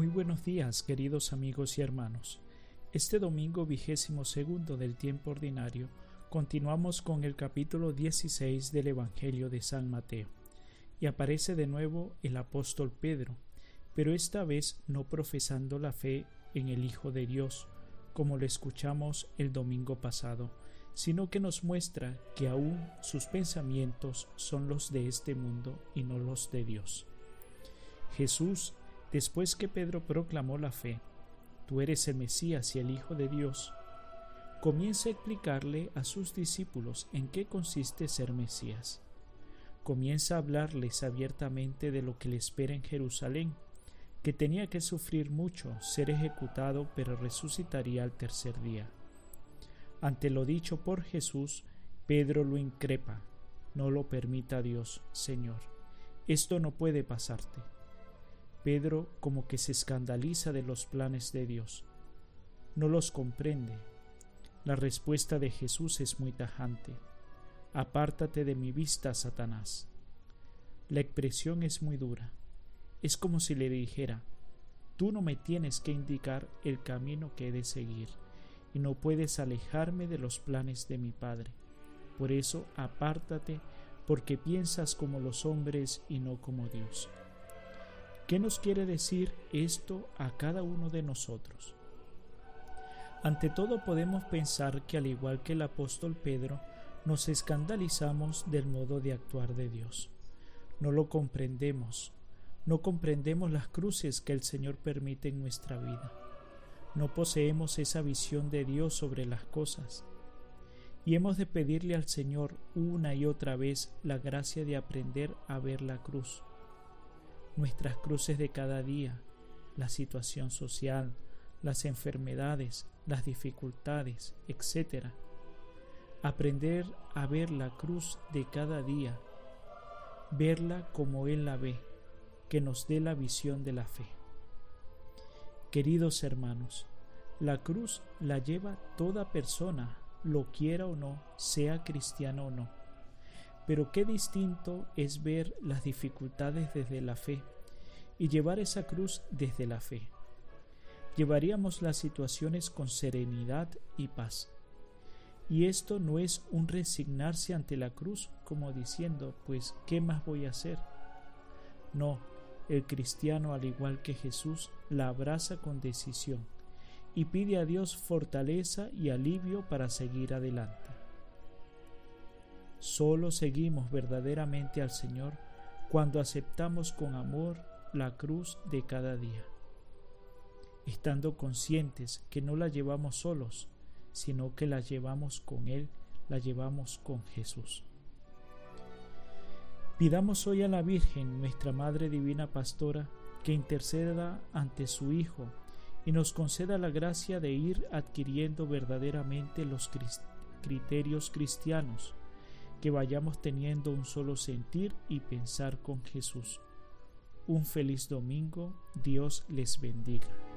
Muy buenos días, queridos amigos y hermanos. Este domingo vigésimo segundo del tiempo ordinario, continuamos con el capítulo 16 del Evangelio de San Mateo, y aparece de nuevo el apóstol Pedro, pero esta vez no profesando la fe en el Hijo de Dios, como lo escuchamos el domingo pasado, sino que nos muestra que aún sus pensamientos son los de este mundo y no los de Dios. Jesús, después que Pedro proclamó la fe, tú eres el Mesías y el Hijo de Dios, comienza a explicarle a sus discípulos en qué consiste ser Mesías. Comienza a hablarles abiertamente de lo que le espera en Jerusalén, que tenía que sufrir mucho, ser ejecutado, pero resucitaría al tercer día. Ante lo dicho por Jesús, Pedro lo increpa. No lo permita Dios, Señor. Esto no puede pasarte. Pedro como que se escandaliza de los planes de Dios. No los comprende. La respuesta de Jesús es muy tajante. Apártate de mi vista, Satanás. La expresión es muy dura. Es como si le dijera, tú no me tienes que indicar el camino que he de seguir, y no puedes alejarme de los planes de mi Padre. Por eso apártate, porque piensas como los hombres y no como Dios. ¿Qué nos quiere decir esto a cada uno de nosotros? Ante todo podemos pensar que al igual que el apóstol Pedro, nos escandalizamos del modo de actuar de Dios. No lo comprendemos, no comprendemos las cruces que el Señor permite en nuestra vida. No poseemos esa visión de Dios sobre las cosas. Y hemos de pedirle al Señor una y otra vez la gracia de aprender a ver la cruz. Nuestras cruces de cada día, la situación social, las enfermedades, las dificultades, etc. Aprender a ver la cruz de cada día, verla como Él la ve que nos dé la visión de la fe. Queridos hermanos, la cruz la lleva toda persona, lo quiera o no, sea cristiano o no. Pero qué distinto es ver las dificultades desde la fe y llevar esa cruz desde la fe. Llevaríamos las situaciones con serenidad y paz. Y esto no es un resignarse ante la cruz como diciendo, pues, ¿qué más voy a hacer? No, el cristiano, al igual que Jesús, la abraza con decisión y pide a Dios fortaleza y alivio para seguir adelante. Solo seguimos verdaderamente al Señor cuando aceptamos con amor la cruz de cada día, estando conscientes que no la llevamos solos, sino que la llevamos con Él, la llevamos con Jesús. Pidamos hoy a la Virgen, nuestra Madre Divina Pastora, que interceda ante su Hijo y nos conceda la gracia de ir adquiriendo verdaderamente los criterios cristianos, que vayamos teniendo un solo sentir y pensar con Jesús. Un feliz domingo, Dios les bendiga.